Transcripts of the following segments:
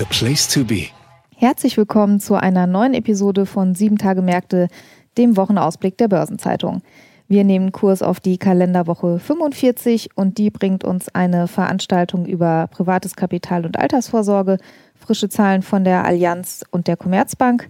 The place to be. Herzlich willkommen zu einer neuen Episode von Sieben Tage Märkte, dem Wochenausblick der Börsenzeitung. Wir nehmen Kurs auf die Kalenderwoche 45 und die bringt uns eine Veranstaltung über privates Kapital und Altersvorsorge, frische Zahlen von der Allianz und der Commerzbank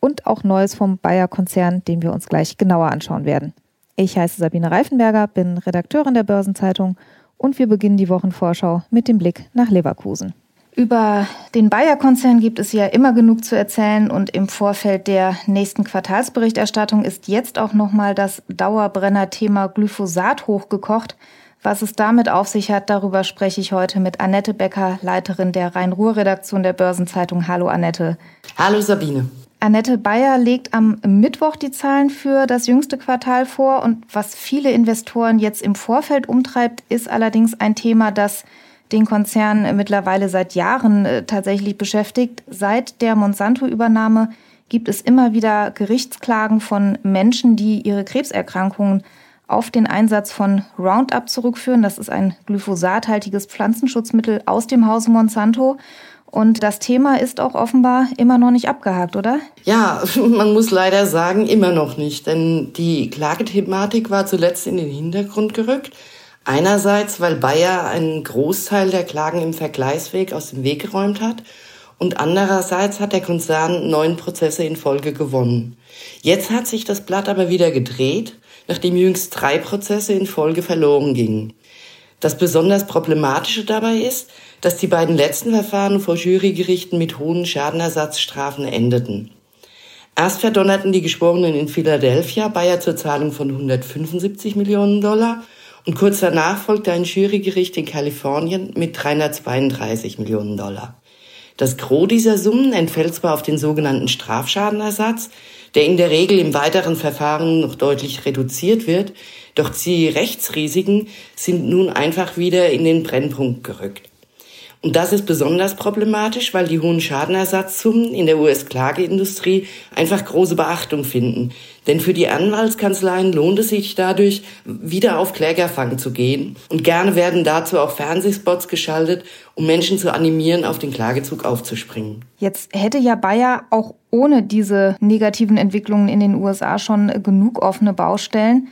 und auch Neues vom Bayer-Konzern, den wir uns gleich genauer anschauen werden. Ich heiße Sabine Reifenberger, bin Redakteurin der Börsenzeitung und wir beginnen die Wochenvorschau mit dem Blick nach Leverkusen. Über den Bayer-Konzern gibt es ja immer genug zu erzählen und im Vorfeld der nächsten Quartalsberichterstattung ist jetzt auch nochmal das Dauerbrenner-Thema Glyphosat hochgekocht. Was es damit auf sich hat, darüber spreche ich heute mit Annette Becker, Leiterin der Rhein-Ruhr-Redaktion der Börsenzeitung. Hallo Annette. Hallo Sabine. Annette Bayer legt am Mittwoch die Zahlen für das jüngste Quartal vor. Und was viele Investoren jetzt im Vorfeld umtreibt, ist allerdings ein Thema, das den Konzern mittlerweile seit Jahren äh, tatsächlich beschäftigt. Seit der Monsanto-Übernahme gibt es immer wieder Gerichtsklagen von Menschen, die ihre Krebserkrankungen auf den Einsatz von Roundup zurückführen. Das ist ein glyphosathaltiges Pflanzenschutzmittel aus dem Hause Monsanto. Und das Thema ist auch offenbar immer noch nicht abgehakt, oder? Ja, man muss leider sagen, immer noch nicht. Denn die Klagethematik war zuletzt in den Hintergrund gerückt. Einerseits, weil Bayer einen Großteil der Klagen im Vergleichsweg aus dem Weg geräumt hat. Und andererseits hat der Konzern neun Prozesse in Folge gewonnen. Jetzt hat sich das Blatt aber wieder gedreht, nachdem jüngst drei Prozesse in Folge verloren gingen. Das besonders Problematische dabei ist, dass die beiden letzten Verfahren vor Jurygerichten mit hohen Schadenersatzstrafen endeten. Erst verdonnerten die Geschworenen in Philadelphia Bayer zur Zahlung von 175 Millionen Dollar und kurz danach folgte ein Jurygericht in Kalifornien mit 332 Millionen Dollar. Das Gros dieser Summen entfällt zwar auf den sogenannten Strafschadenersatz, der in der Regel im weiteren Verfahren noch deutlich reduziert wird, doch die Rechtsrisiken sind nun einfach wieder in den Brennpunkt gerückt. Und das ist besonders problematisch, weil die hohen Schadenersatzsummen in der US-Klageindustrie einfach große Beachtung finden. Denn für die Anwaltskanzleien lohnt es sich dadurch, wieder auf Klägerfang zu gehen. Und gerne werden dazu auch Fernsehspots geschaltet, um Menschen zu animieren, auf den Klagezug aufzuspringen. Jetzt hätte ja Bayer auch ohne diese negativen Entwicklungen in den USA schon genug offene Baustellen.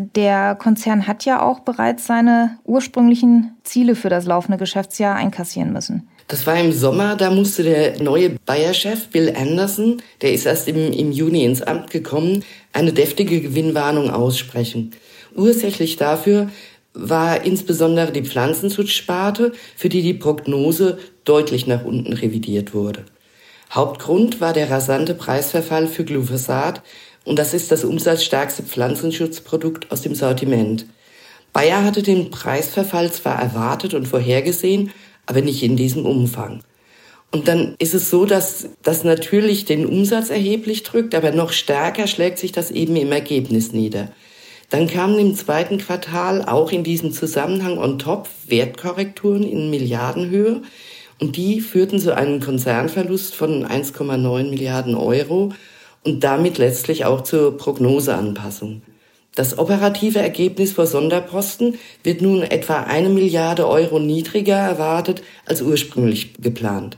Der Konzern hat ja auch bereits seine ursprünglichen Ziele für das laufende Geschäftsjahr einkassieren müssen. Das war im Sommer, da musste der neue Bayer-Chef Bill Anderson, der ist erst im, im Juni ins Amt gekommen, eine deftige Gewinnwarnung aussprechen. Ursächlich dafür war insbesondere die Pflanzenschutzsparte, für die die Prognose deutlich nach unten revidiert wurde. Hauptgrund war der rasante Preisverfall für Glyphosat, und das ist das umsatzstärkste Pflanzenschutzprodukt aus dem Sortiment. Bayer hatte den Preisverfall zwar erwartet und vorhergesehen, aber nicht in diesem Umfang. Und dann ist es so, dass das natürlich den Umsatz erheblich drückt, aber noch stärker schlägt sich das eben im Ergebnis nieder. Dann kamen im zweiten Quartal auch in diesem Zusammenhang on top Wertkorrekturen in Milliardenhöhe und die führten zu einem Konzernverlust von 1,9 Milliarden Euro und damit letztlich auch zur Prognoseanpassung. Das operative Ergebnis vor Sonderposten wird nun etwa eine Milliarde Euro niedriger erwartet als ursprünglich geplant.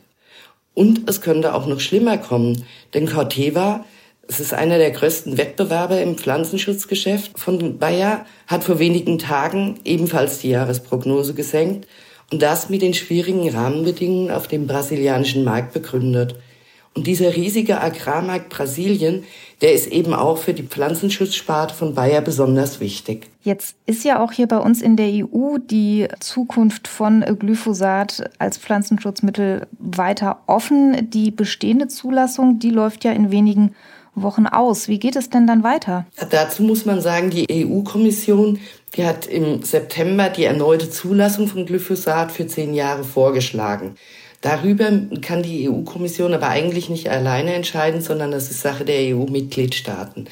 Und es könnte auch noch schlimmer kommen, denn Corteva, es ist einer der größten Wettbewerber im Pflanzenschutzgeschäft von Bayer, hat vor wenigen Tagen ebenfalls die Jahresprognose gesenkt und das mit den schwierigen Rahmenbedingungen auf dem brasilianischen Markt begründet. Und dieser riesige Agrarmarkt Brasilien, der ist eben auch für die Pflanzenschutzsparte von Bayer besonders wichtig. Jetzt ist ja auch hier bei uns in der EU die Zukunft von Glyphosat als Pflanzenschutzmittel weiter offen. Die bestehende Zulassung, die läuft ja in wenigen Wochen aus. Wie geht es denn dann weiter? Dazu muss man sagen, die EU-Kommission, die hat im September die erneute Zulassung von Glyphosat für zehn Jahre vorgeschlagen. Darüber kann die EU-Kommission aber eigentlich nicht alleine entscheiden, sondern das ist Sache der EU-Mitgliedstaaten.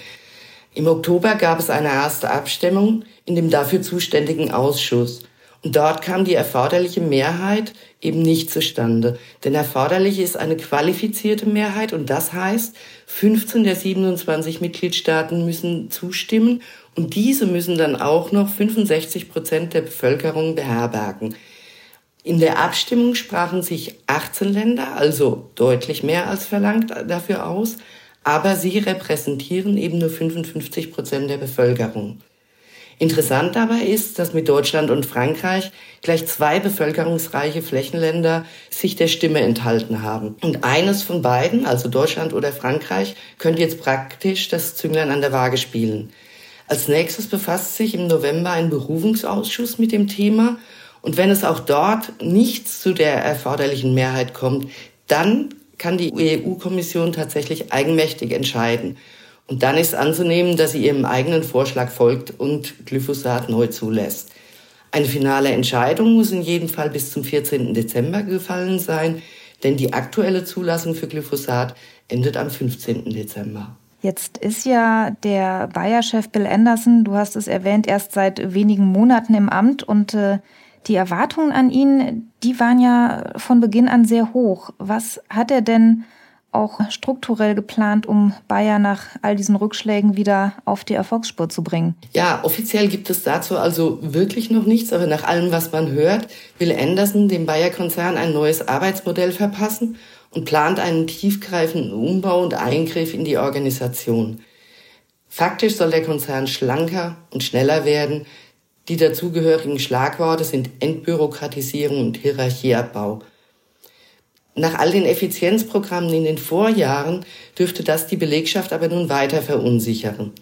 Im Oktober gab es eine erste Abstimmung in dem dafür zuständigen Ausschuss. Und dort kam die erforderliche Mehrheit eben nicht zustande. Denn erforderlich ist eine qualifizierte Mehrheit und das heißt, 15 der 27 Mitgliedstaaten müssen zustimmen und diese müssen dann auch noch 65 Prozent der Bevölkerung beherbergen. In der Abstimmung sprachen sich 18 Länder, also deutlich mehr als verlangt, dafür aus, aber sie repräsentieren eben nur 55 Prozent der Bevölkerung. Interessant dabei ist, dass mit Deutschland und Frankreich gleich zwei bevölkerungsreiche Flächenländer sich der Stimme enthalten haben. Und eines von beiden, also Deutschland oder Frankreich, könnte jetzt praktisch das Zünglein an der Waage spielen. Als nächstes befasst sich im November ein Berufungsausschuss mit dem Thema. Und wenn es auch dort nicht zu der erforderlichen Mehrheit kommt, dann kann die EU-Kommission tatsächlich eigenmächtig entscheiden. Und dann ist anzunehmen, dass sie ihrem eigenen Vorschlag folgt und Glyphosat neu zulässt. Eine finale Entscheidung muss in jedem Fall bis zum 14. Dezember gefallen sein, denn die aktuelle Zulassung für Glyphosat endet am 15. Dezember. Jetzt ist ja der Bayer-Chef Bill Anderson, du hast es erwähnt, erst seit wenigen Monaten im Amt und äh, die Erwartungen an ihn, die waren ja von Beginn an sehr hoch. Was hat er denn auch strukturell geplant, um Bayer nach all diesen Rückschlägen wieder auf die Erfolgsspur zu bringen? Ja, offiziell gibt es dazu also wirklich noch nichts, aber nach allem, was man hört, will Anderson dem Bayer-Konzern ein neues Arbeitsmodell verpassen und plant einen tiefgreifenden Umbau und Eingriff in die Organisation. Faktisch soll der Konzern schlanker und schneller werden. Die dazugehörigen Schlagworte sind Entbürokratisierung und Hierarchieabbau. Nach all den Effizienzprogrammen in den Vorjahren dürfte das die Belegschaft aber nun weiter verunsichern.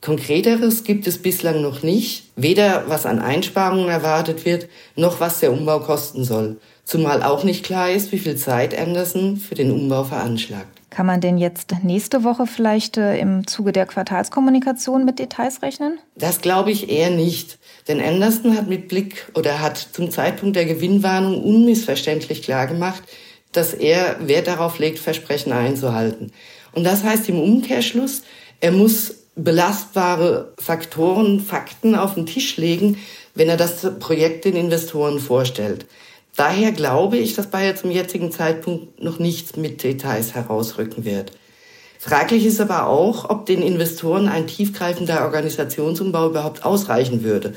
Konkreteres gibt es bislang noch nicht, weder was an Einsparungen erwartet wird, noch was der Umbau kosten soll. Zumal auch nicht klar ist, wie viel Zeit Anderson für den Umbau veranschlagt. Kann man denn jetzt nächste Woche vielleicht äh, im Zuge der Quartalskommunikation mit Details rechnen? Das glaube ich eher nicht. Denn Anderson hat mit Blick oder hat zum Zeitpunkt der Gewinnwarnung unmissverständlich klargemacht, dass er Wert darauf legt, Versprechen einzuhalten. Und das heißt im Umkehrschluss, er muss belastbare Faktoren, Fakten auf den Tisch legen, wenn er das Projekt den Investoren vorstellt. Daher glaube ich, dass Bayer zum jetzigen Zeitpunkt noch nichts mit Details herausrücken wird. Fraglich ist aber auch, ob den Investoren ein tiefgreifender Organisationsumbau überhaupt ausreichen würde.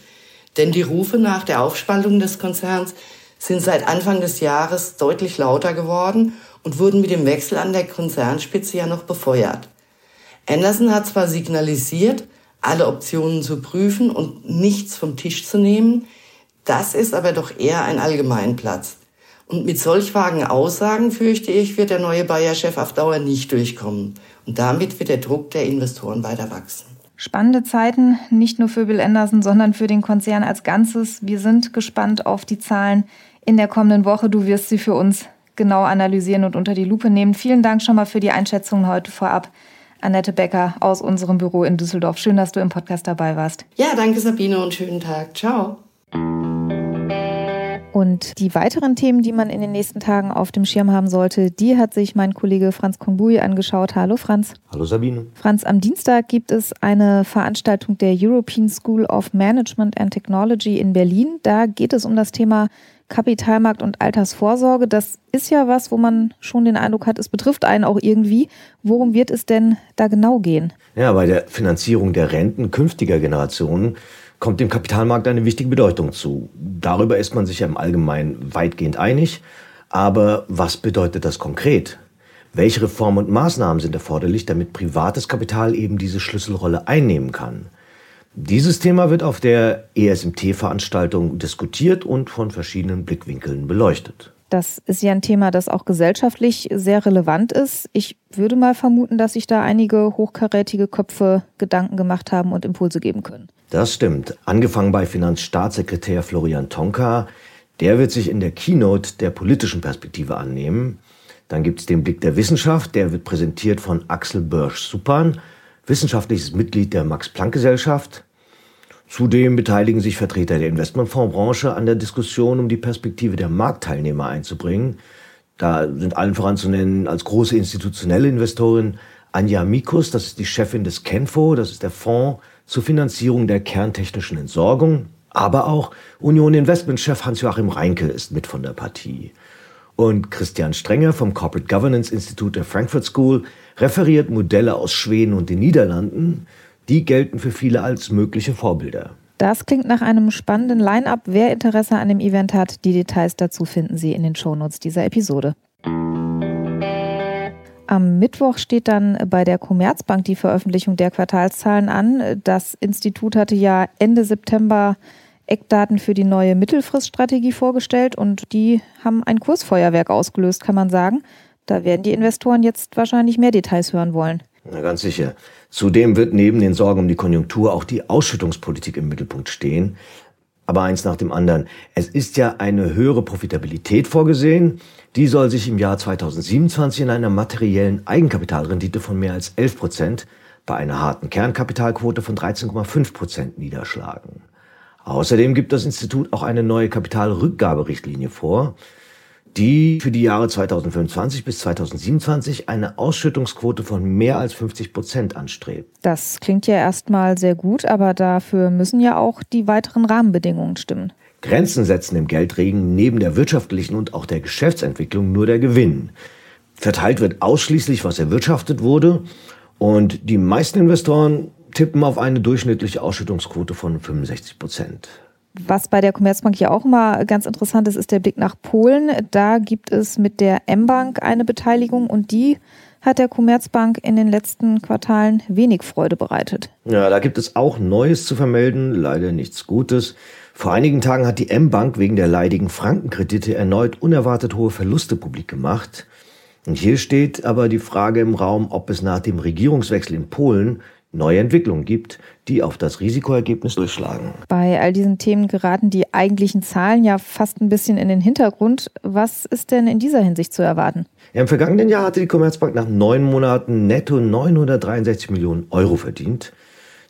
Denn die Rufe nach der Aufspaltung des Konzerns sind seit Anfang des Jahres deutlich lauter geworden und wurden mit dem Wechsel an der Konzernspitze ja noch befeuert. Anderson hat zwar signalisiert, alle Optionen zu prüfen und nichts vom Tisch zu nehmen, das ist aber doch eher ein Allgemeinplatz. Und mit solch vagen Aussagen, fürchte ich, wird der neue Bayer-Chef auf Dauer nicht durchkommen. Und damit wird der Druck der Investoren weiter wachsen. Spannende Zeiten, nicht nur für Bill Anderson, sondern für den Konzern als Ganzes. Wir sind gespannt auf die Zahlen in der kommenden Woche. Du wirst sie für uns genau analysieren und unter die Lupe nehmen. Vielen Dank schon mal für die Einschätzungen heute vorab. Annette Becker aus unserem Büro in Düsseldorf. Schön, dass du im Podcast dabei warst. Ja, danke Sabine und schönen Tag. Ciao. Und die weiteren Themen, die man in den nächsten Tagen auf dem Schirm haben sollte, die hat sich mein Kollege Franz Kongbui angeschaut. Hallo Franz. Hallo Sabine. Franz, am Dienstag gibt es eine Veranstaltung der European School of Management and Technology in Berlin. Da geht es um das Thema Kapitalmarkt und Altersvorsorge. Das ist ja was, wo man schon den Eindruck hat, es betrifft einen auch irgendwie. Worum wird es denn da genau gehen? Ja, bei der Finanzierung der Renten künftiger Generationen kommt dem Kapitalmarkt eine wichtige Bedeutung zu. Darüber ist man sich ja im Allgemeinen weitgehend einig. Aber was bedeutet das konkret? Welche Reformen und Maßnahmen sind erforderlich, damit privates Kapital eben diese Schlüsselrolle einnehmen kann? Dieses Thema wird auf der ESMT-Veranstaltung diskutiert und von verschiedenen Blickwinkeln beleuchtet. Das ist ja ein Thema, das auch gesellschaftlich sehr relevant ist. Ich würde mal vermuten, dass sich da einige hochkarätige Köpfe Gedanken gemacht haben und Impulse geben können. Das stimmt. Angefangen bei Finanzstaatssekretär Florian Tonka. Der wird sich in der Keynote der politischen Perspektive annehmen. Dann gibt es den Blick der Wissenschaft. Der wird präsentiert von Axel Börsch-Suppan, wissenschaftliches Mitglied der Max-Planck-Gesellschaft. Zudem beteiligen sich Vertreter der Investmentfondsbranche an der Diskussion, um die Perspektive der Marktteilnehmer einzubringen. Da sind allen voran zu nennen als große institutionelle Investorin Anja Mikus, das ist die Chefin des Kenfo, das ist der Fonds zur Finanzierung der kerntechnischen Entsorgung. Aber auch Union Investment-Chef Hans-Joachim Reinke ist mit von der Partie. Und Christian Strenger vom Corporate Governance Institute der Frankfurt School referiert Modelle aus Schweden und den Niederlanden. Die gelten für viele als mögliche Vorbilder. Das klingt nach einem spannenden Line-up. Wer Interesse an dem Event hat, die Details dazu finden Sie in den Shownotes dieser Episode. Am Mittwoch steht dann bei der Commerzbank die Veröffentlichung der Quartalszahlen an. Das Institut hatte ja Ende September Eckdaten für die neue Mittelfriststrategie vorgestellt und die haben ein Kursfeuerwerk ausgelöst, kann man sagen. Da werden die Investoren jetzt wahrscheinlich mehr Details hören wollen. Na ganz sicher. Zudem wird neben den Sorgen um die Konjunktur auch die Ausschüttungspolitik im Mittelpunkt stehen. Aber eins nach dem anderen. Es ist ja eine höhere Profitabilität vorgesehen. Die soll sich im Jahr 2027 in einer materiellen Eigenkapitalrendite von mehr als 11 Prozent bei einer harten Kernkapitalquote von 13,5 Prozent niederschlagen. Außerdem gibt das Institut auch eine neue Kapitalrückgaberichtlinie vor, die für die Jahre 2025 bis 2027 eine Ausschüttungsquote von mehr als 50 Prozent anstrebt. Das klingt ja erstmal sehr gut, aber dafür müssen ja auch die weiteren Rahmenbedingungen stimmen. Grenzen setzen im Geldregen neben der wirtschaftlichen und auch der Geschäftsentwicklung nur der Gewinn. Verteilt wird ausschließlich, was erwirtschaftet wurde. Und die meisten Investoren tippen auf eine durchschnittliche Ausschüttungsquote von 65 Prozent. Was bei der Commerzbank ja auch immer ganz interessant ist, ist der Blick nach Polen. Da gibt es mit der M-Bank eine Beteiligung und die hat der Commerzbank in den letzten Quartalen wenig Freude bereitet. Ja, da gibt es auch Neues zu vermelden, leider nichts Gutes. Vor einigen Tagen hat die M-Bank wegen der leidigen Frankenkredite erneut unerwartet hohe Verluste publik gemacht. Und hier steht aber die Frage im Raum, ob es nach dem Regierungswechsel in Polen neue Entwicklungen gibt, die auf das Risikoergebnis durchschlagen. Bei all diesen Themen geraten die eigentlichen Zahlen ja fast ein bisschen in den Hintergrund. Was ist denn in dieser Hinsicht zu erwarten? Ja, Im vergangenen Jahr hatte die Commerzbank nach neun Monaten netto 963 Millionen Euro verdient.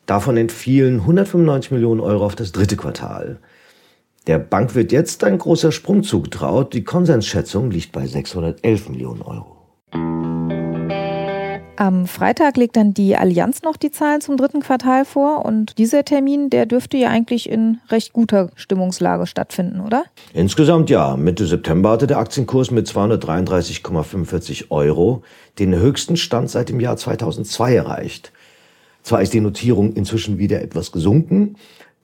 Davon entfielen 195 Millionen Euro auf das dritte Quartal. Der Bank wird jetzt ein großer Sprung zugetraut. Die Konsensschätzung liegt bei 611 Millionen Euro. Am Freitag legt dann die Allianz noch die Zahlen zum dritten Quartal vor und dieser Termin, der dürfte ja eigentlich in recht guter Stimmungslage stattfinden, oder? Insgesamt ja. Mitte September hatte der Aktienkurs mit 233,45 Euro den höchsten Stand seit dem Jahr 2002 erreicht. Zwar ist die Notierung inzwischen wieder etwas gesunken,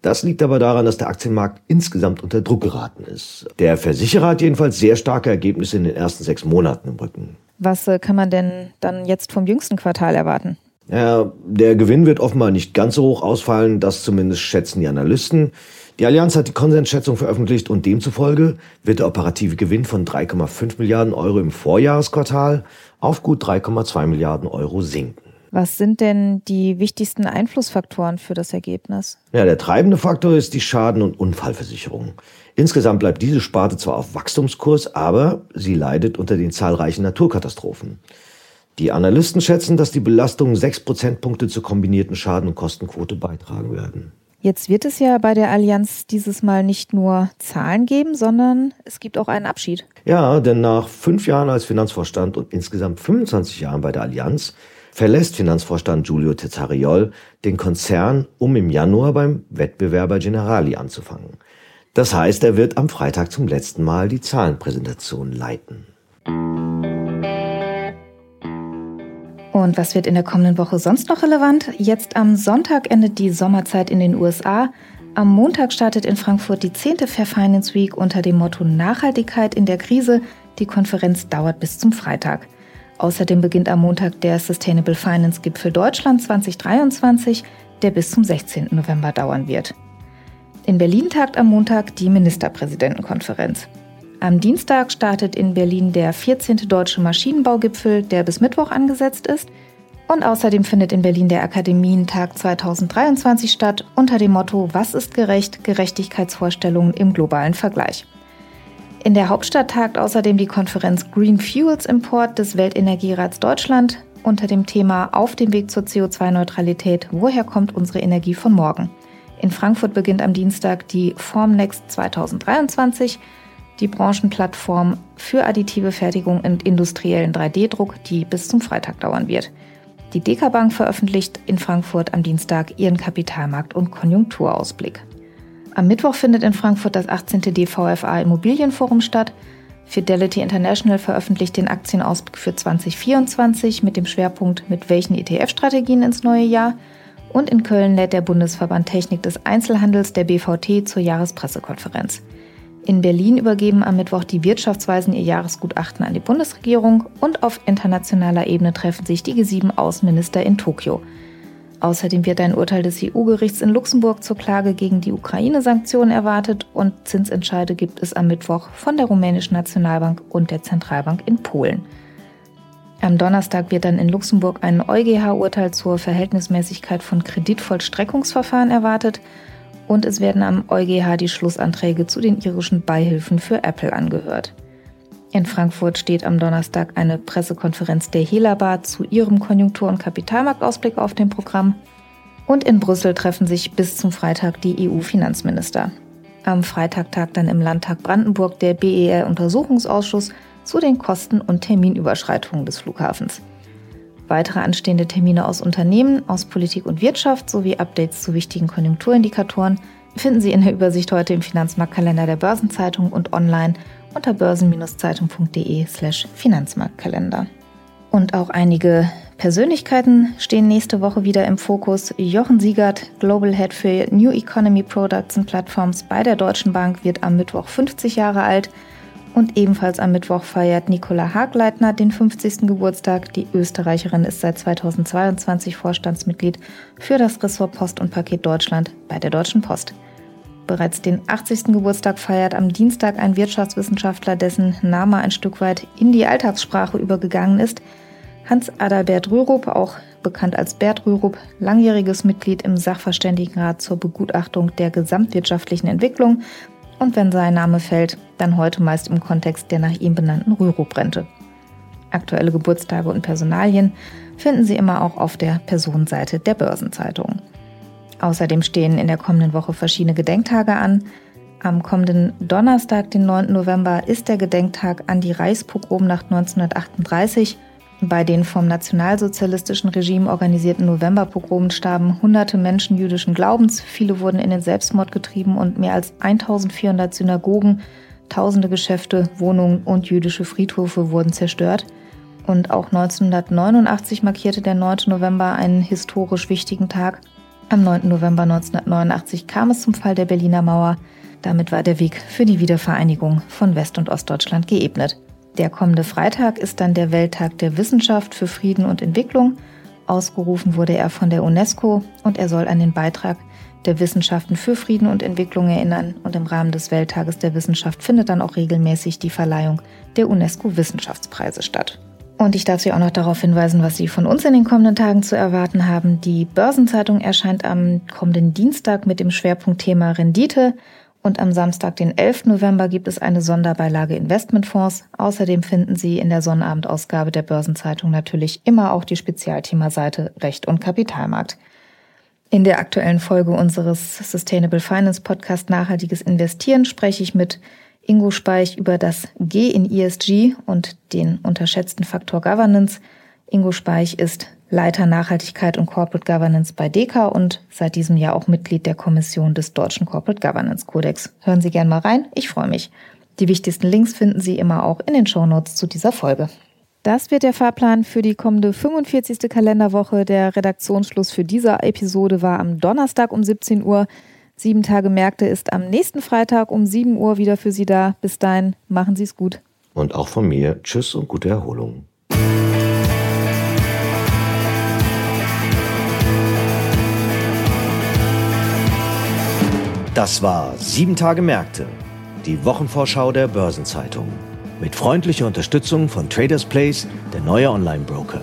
das liegt aber daran, dass der Aktienmarkt insgesamt unter Druck geraten ist. Der Versicherer hat jedenfalls sehr starke Ergebnisse in den ersten sechs Monaten im Rücken. Was äh, kann man denn dann jetzt vom jüngsten Quartal erwarten? Ja, der Gewinn wird offenbar nicht ganz so hoch ausfallen, das zumindest schätzen die Analysten. Die Allianz hat die Konsensschätzung veröffentlicht und demzufolge wird der operative Gewinn von 3,5 Milliarden Euro im Vorjahresquartal auf gut 3,2 Milliarden Euro sinken. Was sind denn die wichtigsten Einflussfaktoren für das Ergebnis? Ja, der treibende Faktor ist die Schaden- und Unfallversicherung. Insgesamt bleibt diese Sparte zwar auf Wachstumskurs, aber sie leidet unter den zahlreichen Naturkatastrophen. Die Analysten schätzen, dass die Belastungen sechs Prozentpunkte zur kombinierten Schaden- und Kostenquote beitragen werden. Jetzt wird es ja bei der Allianz dieses Mal nicht nur Zahlen geben, sondern es gibt auch einen Abschied. Ja, denn nach fünf Jahren als Finanzvorstand und insgesamt 25 Jahren bei der Allianz verlässt Finanzvorstand Giulio Tezzariol den Konzern, um im Januar beim Wettbewerber Generali anzufangen. Das heißt, er wird am Freitag zum letzten Mal die Zahlenpräsentation leiten. Und was wird in der kommenden Woche sonst noch relevant? Jetzt am Sonntag endet die Sommerzeit in den USA. Am Montag startet in Frankfurt die 10. Fair Finance Week unter dem Motto Nachhaltigkeit in der Krise. Die Konferenz dauert bis zum Freitag. Außerdem beginnt am Montag der Sustainable Finance Gipfel Deutschland 2023, der bis zum 16. November dauern wird. In Berlin tagt am Montag die Ministerpräsidentenkonferenz. Am Dienstag startet in Berlin der 14. Deutsche Maschinenbaugipfel, der bis Mittwoch angesetzt ist. Und außerdem findet in Berlin der Akademientag 2023 statt unter dem Motto Was ist gerecht? Gerechtigkeitsvorstellungen im globalen Vergleich. In der Hauptstadt tagt außerdem die Konferenz Green Fuels Import des Weltenergierats Deutschland unter dem Thema Auf dem Weg zur CO2-Neutralität. Woher kommt unsere Energie von morgen? In Frankfurt beginnt am Dienstag die Formnext 2023, die Branchenplattform für additive Fertigung und industriellen 3D-Druck, die bis zum Freitag dauern wird. Die Dekabank veröffentlicht in Frankfurt am Dienstag ihren Kapitalmarkt- und Konjunkturausblick. Am Mittwoch findet in Frankfurt das 18. DVFA Immobilienforum statt. Fidelity International veröffentlicht den Aktienausblick für 2024 mit dem Schwerpunkt mit welchen ETF-Strategien ins neue Jahr. Und in Köln lädt der Bundesverband Technik des Einzelhandels der BVT zur Jahrespressekonferenz. In Berlin übergeben am Mittwoch die Wirtschaftsweisen ihr Jahresgutachten an die Bundesregierung und auf internationaler Ebene treffen sich die G7-Außenminister in Tokio. Außerdem wird ein Urteil des EU-Gerichts in Luxemburg zur Klage gegen die Ukraine-Sanktionen erwartet und Zinsentscheide gibt es am Mittwoch von der rumänischen Nationalbank und der Zentralbank in Polen. Am Donnerstag wird dann in Luxemburg ein EuGH-Urteil zur Verhältnismäßigkeit von Kreditvollstreckungsverfahren erwartet und es werden am EuGH die Schlussanträge zu den irischen Beihilfen für Apple angehört. In Frankfurt steht am Donnerstag eine Pressekonferenz der Helaba zu ihrem Konjunktur- und Kapitalmarktausblick auf dem Programm. Und in Brüssel treffen sich bis zum Freitag die EU-Finanzminister. Am Freitag tagt dann im Landtag Brandenburg der BER-Untersuchungsausschuss zu den Kosten- und Terminüberschreitungen des Flughafens. Weitere anstehende Termine aus Unternehmen, aus Politik und Wirtschaft sowie Updates zu wichtigen Konjunkturindikatoren finden Sie in der Übersicht heute im Finanzmarktkalender der Börsenzeitung und online unter börsen-zeitung.de/slash Finanzmarktkalender. Und auch einige Persönlichkeiten stehen nächste Woche wieder im Fokus. Jochen Siegert, Global Head für New Economy Products und Plattforms bei der Deutschen Bank, wird am Mittwoch 50 Jahre alt. Und ebenfalls am Mittwoch feiert Nicola Hagleitner den 50. Geburtstag. Die Österreicherin ist seit 2022 Vorstandsmitglied für das Ressort Post und Paket Deutschland bei der Deutschen Post. Bereits den 80. Geburtstag feiert am Dienstag ein Wirtschaftswissenschaftler, dessen Name ein Stück weit in die Alltagssprache übergegangen ist. Hans Adalbert Rürup, auch bekannt als Bert Rürup, langjähriges Mitglied im Sachverständigenrat zur Begutachtung der gesamtwirtschaftlichen Entwicklung und wenn sein Name fällt, dann heute meist im Kontext der nach ihm benannten Rürup-Rente. Aktuelle Geburtstage und Personalien finden Sie immer auch auf der Personenseite der Börsenzeitung. Außerdem stehen in der kommenden Woche verschiedene Gedenktage an. Am kommenden Donnerstag, den 9. November, ist der Gedenktag an die Reichspogromnacht 1938 bei den vom nationalsozialistischen Regime organisierten Novemberpogromen starben hunderte Menschen jüdischen Glaubens, viele wurden in den Selbstmord getrieben und mehr als 1400 Synagogen, tausende Geschäfte, Wohnungen und jüdische Friedhöfe wurden zerstört. Und auch 1989 markierte der 9. November einen historisch wichtigen Tag. Am 9. November 1989 kam es zum Fall der Berliner Mauer. Damit war der Weg für die Wiedervereinigung von West- und Ostdeutschland geebnet. Der kommende Freitag ist dann der Welttag der Wissenschaft für Frieden und Entwicklung. Ausgerufen wurde er von der UNESCO und er soll an den Beitrag der Wissenschaften für Frieden und Entwicklung erinnern. Und im Rahmen des Welttages der Wissenschaft findet dann auch regelmäßig die Verleihung der UNESCO-Wissenschaftspreise statt. Und ich darf Sie auch noch darauf hinweisen, was Sie von uns in den kommenden Tagen zu erwarten haben. Die Börsenzeitung erscheint am kommenden Dienstag mit dem Schwerpunktthema Rendite. Und am Samstag, den 11. November, gibt es eine Sonderbeilage Investmentfonds. Außerdem finden Sie in der Sonnabendausgabe der Börsenzeitung natürlich immer auch die Spezialthemaseite Recht und Kapitalmarkt. In der aktuellen Folge unseres Sustainable Finance Podcast Nachhaltiges Investieren spreche ich mit Ingo Speich über das G in ESG und den unterschätzten Faktor Governance. Ingo Speich ist Leiter Nachhaltigkeit und Corporate Governance bei DECA und seit diesem Jahr auch Mitglied der Kommission des Deutschen Corporate Governance Codex. Hören Sie gerne mal rein, ich freue mich. Die wichtigsten Links finden Sie immer auch in den Shownotes zu dieser Folge. Das wird der Fahrplan für die kommende 45. Kalenderwoche. Der Redaktionsschluss für diese Episode war am Donnerstag um 17 Uhr. Sieben Tage Märkte ist am nächsten Freitag um 7 Uhr wieder für Sie da. Bis dahin, machen Sie es gut. Und auch von mir, tschüss und gute Erholung. Das war Sieben Tage Märkte, die Wochenvorschau der Börsenzeitung. Mit freundlicher Unterstützung von Traders Place, der neue Online-Broker.